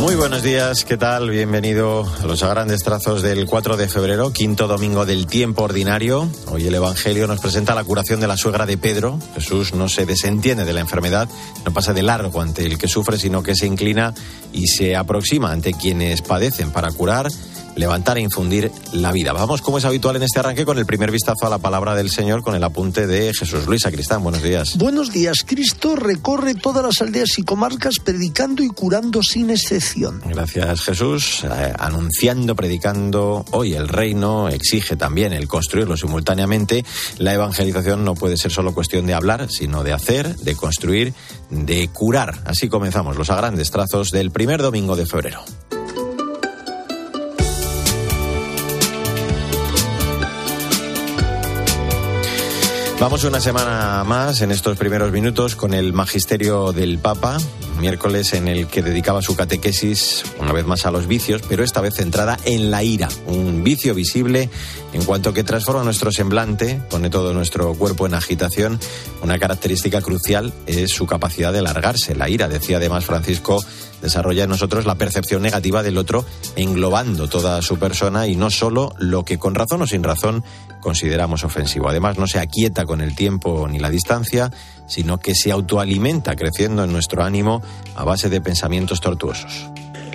Muy buenos días, ¿qué tal? Bienvenido a los grandes trazos del 4 de febrero, quinto domingo del tiempo ordinario. Hoy el Evangelio nos presenta la curación de la suegra de Pedro. Jesús no se desentiende de la enfermedad, no pasa de largo ante el que sufre, sino que se inclina y se aproxima ante quienes padecen para curar levantar e infundir la vida. Vamos, como es habitual en este arranque, con el primer vistazo a la palabra del Señor, con el apunte de Jesús Luis Sacristán. Buenos días. Buenos días. Cristo recorre todas las aldeas y comarcas predicando y curando sin excepción. Gracias, Jesús. Eh, anunciando, predicando. Hoy el reino exige también el construirlo simultáneamente. La evangelización no puede ser solo cuestión de hablar, sino de hacer, de construir, de curar. Así comenzamos los a grandes trazos del primer domingo de febrero. Vamos una semana más en estos primeros minutos con el magisterio del Papa, miércoles en el que dedicaba su catequesis una vez más a los vicios, pero esta vez centrada en la ira, un vicio visible en cuanto que transforma nuestro semblante, pone todo nuestro cuerpo en agitación. Una característica crucial es su capacidad de alargarse. La ira, decía además Francisco, desarrolla en nosotros la percepción negativa del otro, englobando toda su persona y no solo lo que con razón o sin razón consideramos ofensivo. Además, no se aquieta con el tiempo ni la distancia, sino que se autoalimenta creciendo en nuestro ánimo a base de pensamientos tortuosos.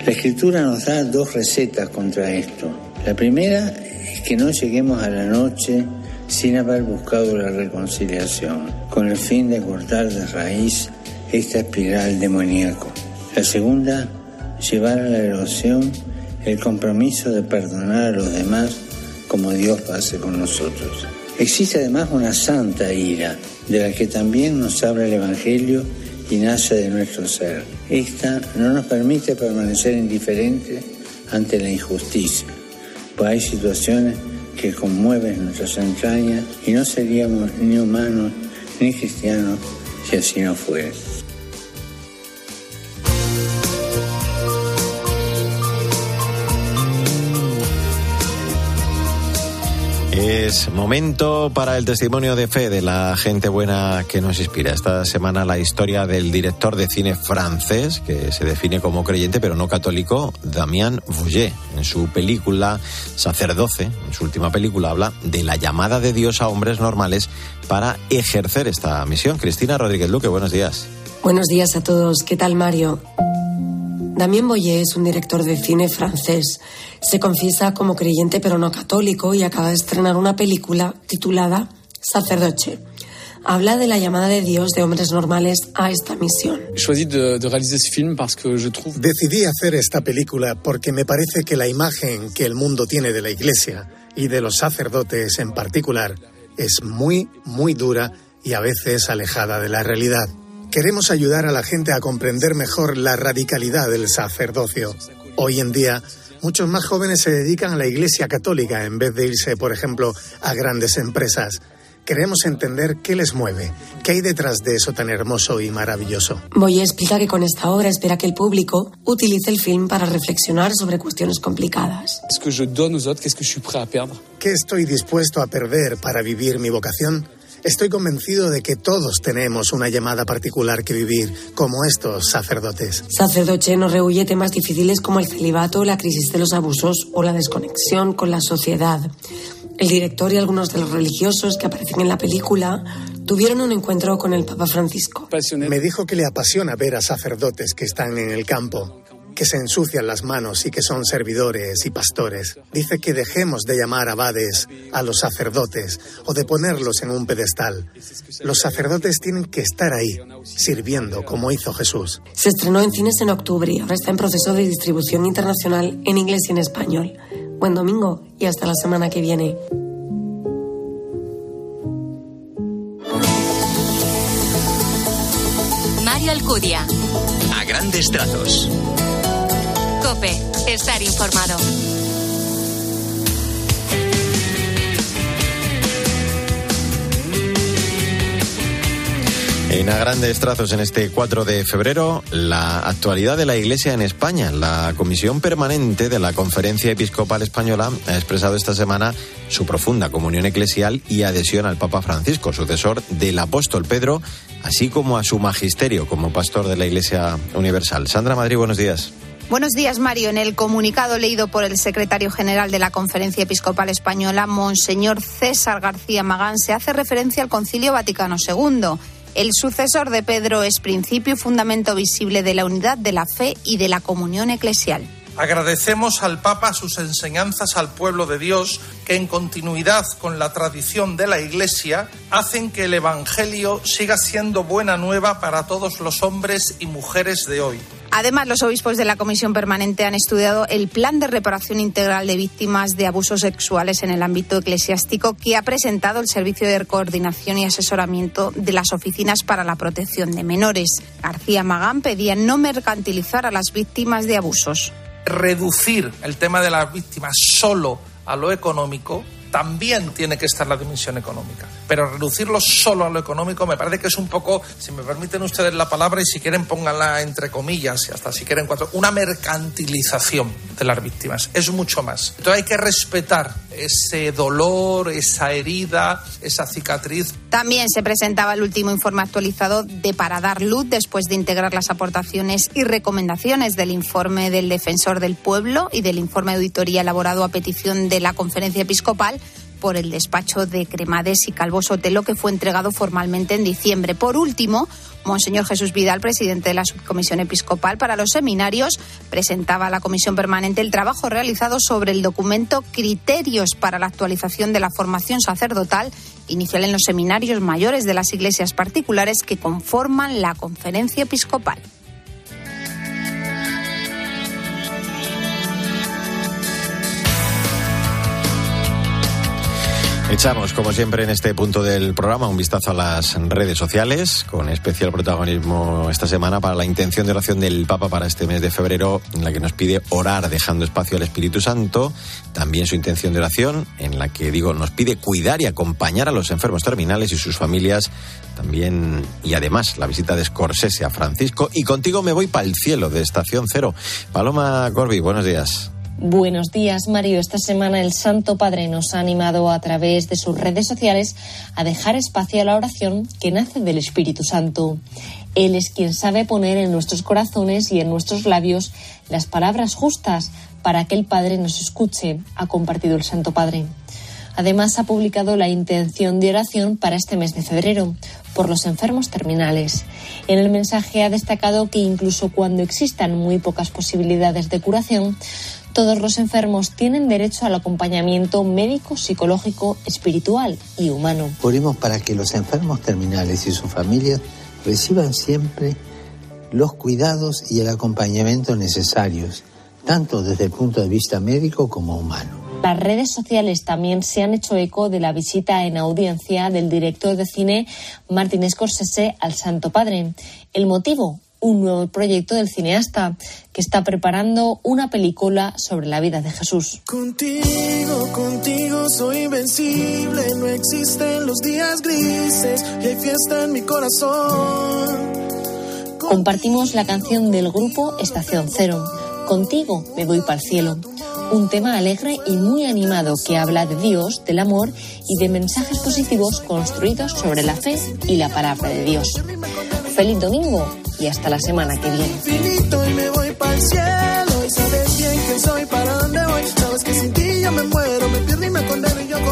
La escritura nos da dos recetas contra esto. La primera es que no lleguemos a la noche sin haber buscado la reconciliación, con el fin de cortar de raíz esta espiral demoníaco. La segunda, llevar a la erosión el compromiso de perdonar a los demás como Dios hace con nosotros. Existe además una santa ira, de la que también nos habla el Evangelio y nace de nuestro ser. Esta no nos permite permanecer indiferentes ante la injusticia, pues hay situaciones que conmueven nuestras entrañas y no seríamos ni humanos ni cristianos si así no fuera. Es momento para el testimonio de fe de la gente buena que nos inspira. Esta semana la historia del director de cine francés, que se define como creyente pero no católico, Damien Vouget. En su película Sacerdoce, en su última película, habla de la llamada de Dios a hombres normales para ejercer esta misión. Cristina Rodríguez Luque, buenos días. Buenos días a todos. ¿Qué tal, Mario? Damien Boyer es un director de cine francés. Se confiesa como creyente pero no católico y acaba de estrenar una película titulada Sacerdoche. Habla de la llamada de Dios de hombres normales a esta misión. Decidí hacer esta película porque me parece que la imagen que el mundo tiene de la Iglesia y de los sacerdotes en particular es muy, muy dura y a veces alejada de la realidad. Queremos ayudar a la gente a comprender mejor la radicalidad del sacerdocio. Hoy en día, muchos más jóvenes se dedican a la Iglesia Católica en vez de irse, por ejemplo, a grandes empresas. Queremos entender qué les mueve, qué hay detrás de eso tan hermoso y maravilloso. Voy a explicar que con esta obra espera que el público utilice el film para reflexionar sobre cuestiones complicadas. ¿Qué estoy dispuesto a perder para vivir mi vocación? Estoy convencido de que todos tenemos una llamada particular que vivir, como estos sacerdotes. Sacerdoche nos rehuye temas difíciles como el celibato, la crisis de los abusos o la desconexión con la sociedad. El director y algunos de los religiosos que aparecen en la película tuvieron un encuentro con el Papa Francisco. Me dijo que le apasiona ver a sacerdotes que están en el campo que se ensucian las manos y que son servidores y pastores. Dice que dejemos de llamar abades a los sacerdotes o de ponerlos en un pedestal. Los sacerdotes tienen que estar ahí, sirviendo como hizo Jesús. Se estrenó en cines en octubre y ahora está en proceso de distribución internacional en inglés y en español. Buen domingo y hasta la semana que viene. Mario Alcudia. A grandes trazos. Estar informado. En a grandes trazos en este 4 de febrero, la actualidad de la Iglesia en España. La Comisión Permanente de la Conferencia Episcopal Española ha expresado esta semana su profunda comunión eclesial y adhesión al Papa Francisco, sucesor del apóstol Pedro, así como a su magisterio como pastor de la Iglesia Universal. Sandra Madrid, buenos días. Buenos días, Mario. En el comunicado leído por el secretario general de la Conferencia Episcopal Española, Monseñor César García Magán, se hace referencia al Concilio Vaticano II. El sucesor de Pedro es principio y fundamento visible de la unidad de la fe y de la comunión eclesial. Agradecemos al Papa sus enseñanzas al pueblo de Dios que en continuidad con la tradición de la Iglesia hacen que el Evangelio siga siendo buena nueva para todos los hombres y mujeres de hoy. Además, los obispos de la Comisión Permanente han estudiado el plan de reparación integral de víctimas de abusos sexuales en el ámbito eclesiástico que ha presentado el Servicio de Coordinación y Asesoramiento de las Oficinas para la Protección de Menores. García Magán pedía no mercantilizar a las víctimas de abusos reducir el tema de las víctimas solo a lo económico, también tiene que estar la dimensión económica. Pero reducirlo solo a lo económico me parece que es un poco, si me permiten ustedes la palabra y si quieren pónganla entre comillas y hasta si quieren cuatro, una mercantilización de las víctimas. Es mucho más. Entonces hay que respetar ese dolor, esa herida, esa cicatriz. También se presentaba el último informe actualizado de Para dar luz después de integrar las aportaciones y recomendaciones del informe del defensor del pueblo y del informe de auditoría elaborado a petición de la conferencia episcopal por el despacho de Cremades y Calvo Sotelo, que fue entregado formalmente en diciembre. Por último, Monseñor Jesús Vidal, presidente de la Subcomisión Episcopal para los Seminarios, presentaba a la Comisión Permanente el trabajo realizado sobre el documento Criterios para la actualización de la formación sacerdotal inicial en los seminarios mayores de las iglesias particulares que conforman la Conferencia Episcopal. Echamos, como siempre, en este punto del programa un vistazo a las redes sociales, con especial protagonismo esta semana para la intención de oración del Papa para este mes de febrero, en la que nos pide orar dejando espacio al Espíritu Santo. También su intención de oración, en la que, digo, nos pide cuidar y acompañar a los enfermos terminales y sus familias. También, y además, la visita de Scorsese a Francisco. Y contigo me voy para el cielo de Estación Cero. Paloma Corby, buenos días. Buenos días, Mario. Esta semana el Santo Padre nos ha animado a través de sus redes sociales a dejar espacio a la oración que nace del Espíritu Santo. Él es quien sabe poner en nuestros corazones y en nuestros labios las palabras justas para que el Padre nos escuche, ha compartido el Santo Padre. Además, ha publicado la intención de oración para este mes de febrero por los enfermos terminales. En el mensaje ha destacado que incluso cuando existan muy pocas posibilidades de curación, todos los enfermos tienen derecho al acompañamiento médico, psicológico, espiritual y humano. Oremos para que los enfermos terminales y sus familias reciban siempre los cuidados y el acompañamiento necesarios, tanto desde el punto de vista médico como humano. Las redes sociales también se han hecho eco de la visita en audiencia del director de cine Martin Scorsese al Santo Padre. El motivo, un nuevo proyecto del cineasta que está preparando una película sobre la vida de Jesús. Contigo, contigo soy invencible, no existen los días grises y hay fiesta en mi corazón. Compartimos la canción del grupo Estación Cero. Contigo me voy para el cielo. Un tema alegre y muy animado que habla de Dios, del amor y de mensajes positivos construidos sobre la fe y la palabra de Dios. Feliz domingo y hasta la semana que viene. Sabes que sin ti yo me muero, me pierdo y me condeno y yo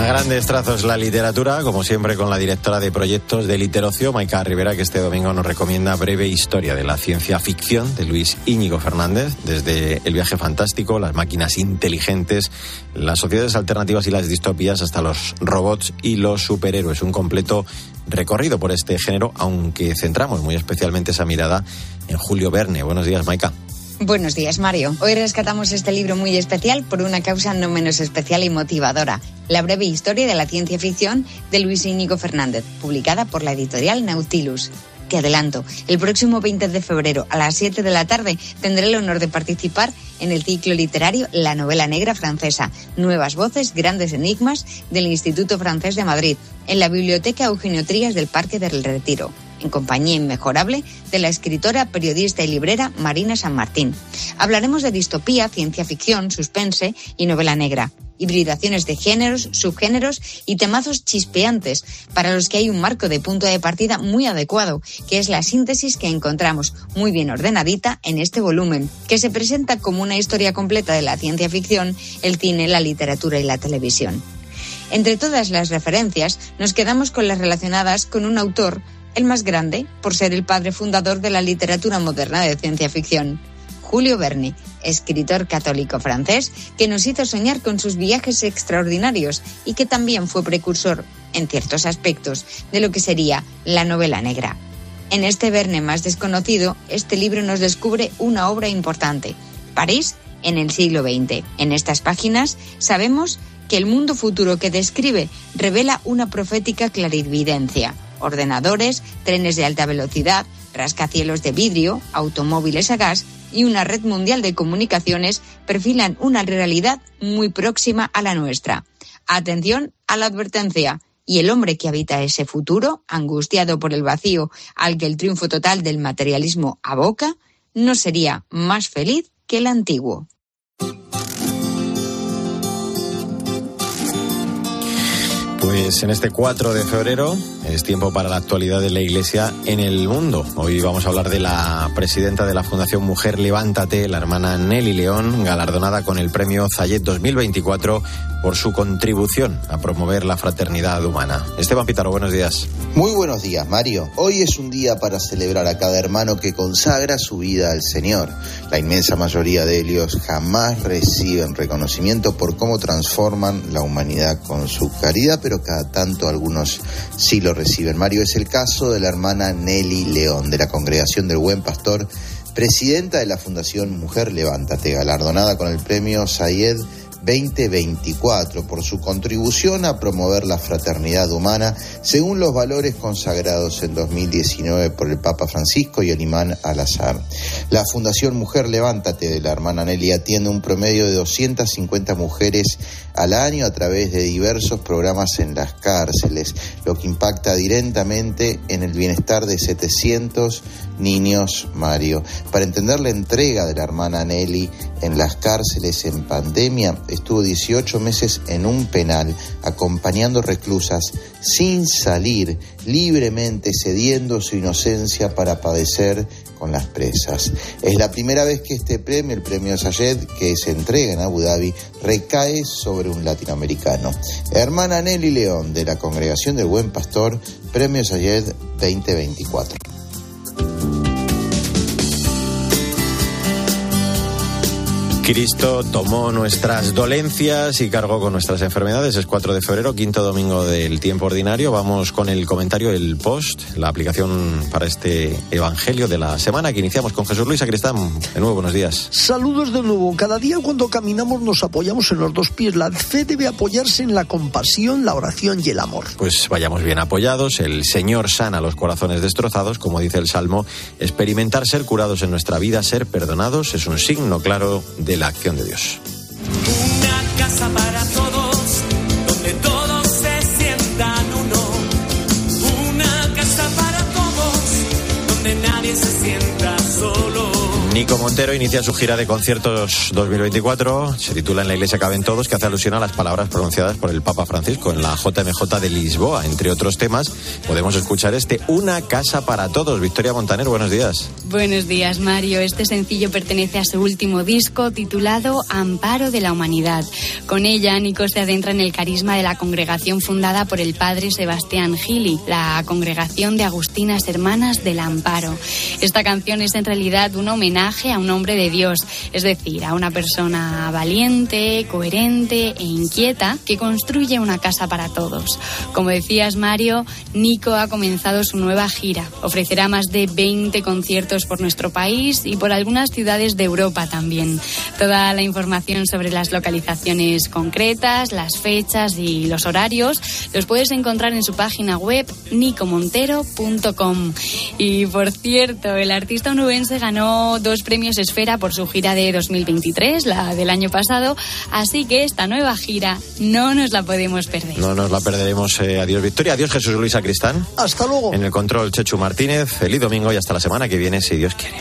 A grandes trazos la literatura, como siempre con la directora de proyectos de Literocio, Maika Rivera, que este domingo nos recomienda breve historia de la ciencia ficción de Luis Íñigo Fernández, desde el viaje fantástico, las máquinas inteligentes, las sociedades alternativas y las distopías, hasta los robots y los superhéroes. Un completo recorrido por este género, aunque centramos muy especialmente esa mirada en Julio Verne. Buenos días, Maika. Buenos días, Mario. Hoy rescatamos este libro muy especial por una causa no menos especial y motivadora, la breve historia de la ciencia ficción de Luis Íñigo Fernández, publicada por la editorial Nautilus. Te adelanto, el próximo 20 de febrero a las 7 de la tarde tendré el honor de participar en el ciclo literario La novela negra francesa, Nuevas voces, grandes enigmas del Instituto Francés de Madrid, en la Biblioteca Eugenio Trías del Parque del Retiro en compañía inmejorable de la escritora, periodista y librera Marina San Martín. Hablaremos de distopía, ciencia ficción, suspense y novela negra. hibridaciones de géneros, subgéneros y temazos chispeantes, para los que hay un marco de punto de partida muy adecuado, que es la síntesis que encontramos muy bien ordenadita en este volumen, que se presenta como una historia completa de la ciencia ficción, el cine, la literatura y la televisión. Entre todas las referencias, nos quedamos con las relacionadas con un autor, el más grande, por ser el padre fundador de la literatura moderna de ciencia ficción. Julio Verne, escritor católico francés que nos hizo soñar con sus viajes extraordinarios y que también fue precursor, en ciertos aspectos, de lo que sería la novela negra. En este Verne más desconocido, este libro nos descubre una obra importante, París en el siglo XX. En estas páginas sabemos que el mundo futuro que describe revela una profética clarividencia. Ordenadores, trenes de alta velocidad, rascacielos de vidrio, automóviles a gas y una red mundial de comunicaciones perfilan una realidad muy próxima a la nuestra. Atención a la advertencia. Y el hombre que habita ese futuro, angustiado por el vacío al que el triunfo total del materialismo aboca, no sería más feliz que el antiguo. Pues en este 4 de febrero es tiempo para la actualidad de la Iglesia en el mundo. Hoy vamos a hablar de la presidenta de la Fundación Mujer Levántate, la hermana Nelly León, galardonada con el premio Zayet 2024 por su contribución a promover la fraternidad humana. Esteban Pitaro, buenos días. Muy buenos días, Mario. Hoy es un día para celebrar a cada hermano que consagra su vida al Señor. La inmensa mayoría de ellos jamás reciben reconocimiento por cómo transforman la humanidad con su caridad, pero cada tanto algunos sí lo reciben. Mario es el caso de la hermana Nelly León, de la Congregación del Buen Pastor, presidenta de la Fundación Mujer Levántate, galardonada con el premio Sayed 2024 por su contribución a promover la fraternidad humana según los valores consagrados en 2019 por el Papa Francisco y el imán Al-Azhar. La Fundación Mujer Levántate de la hermana Nelly atiende un promedio de 250 mujeres al año a través de diversos programas en las cárceles, lo que impacta directamente en el bienestar de 700 niños, Mario. Para entender la entrega de la hermana Nelly en las cárceles en pandemia, estuvo 18 meses en un penal acompañando reclusas sin salir, libremente cediendo su inocencia para padecer con las presas. Es la primera vez que este premio, el premio Sayed, que se entrega en Abu Dhabi, recae sobre un latinoamericano. Hermana Nelly León, de la Congregación del Buen Pastor, Premio Sayed 2024. Cristo tomó nuestras dolencias y cargó con nuestras enfermedades. Es 4 de febrero, quinto domingo del tiempo ordinario. Vamos con el comentario, el post, la aplicación para este evangelio de la semana que iniciamos con Jesús Luis Acristán. De nuevo, buenos días. Saludos de nuevo. Cada día cuando caminamos nos apoyamos en los dos pies. La fe debe apoyarse en la compasión, la oración y el amor. Pues vayamos bien apoyados. El Señor sana los corazones destrozados, como dice el Salmo. Experimentar ser curados en nuestra vida, ser perdonados, es un signo claro de la acción de Dios. Nico Montero inicia su gira de conciertos 2024. Se titula En la iglesia caben todos, que hace alusión a las palabras pronunciadas por el Papa Francisco en la JMJ de Lisboa. Entre otros temas, podemos escuchar este Una casa para todos. Victoria Montaner, buenos días. Buenos días, Mario. Este sencillo pertenece a su último disco titulado Amparo de la Humanidad. Con ella, Nico se adentra en el carisma de la congregación fundada por el padre Sebastián Gili, la congregación de Agustinas Hermanas del Amparo. Esta canción es en realidad un homenaje a un hombre de Dios, es decir, a una persona valiente, coherente e inquieta que construye una casa para todos. Como decías, Mario, Nico ha comenzado su nueva gira. Ofrecerá más de 20 conciertos por nuestro país y por algunas ciudades de Europa también. Toda la información sobre las localizaciones concretas, las fechas y los horarios los puedes encontrar en su página web nicomontero.com. Y por cierto, el artista onubense ganó dos premios Esfera por su gira de 2023, la del año pasado, así que esta nueva gira no nos la podemos perder. No nos la perderemos. Eh, adiós Victoria, adiós Jesús Luis Acristán. Hasta luego. En el control Chechu Martínez, feliz domingo y hasta la semana que viene, si Dios quiere.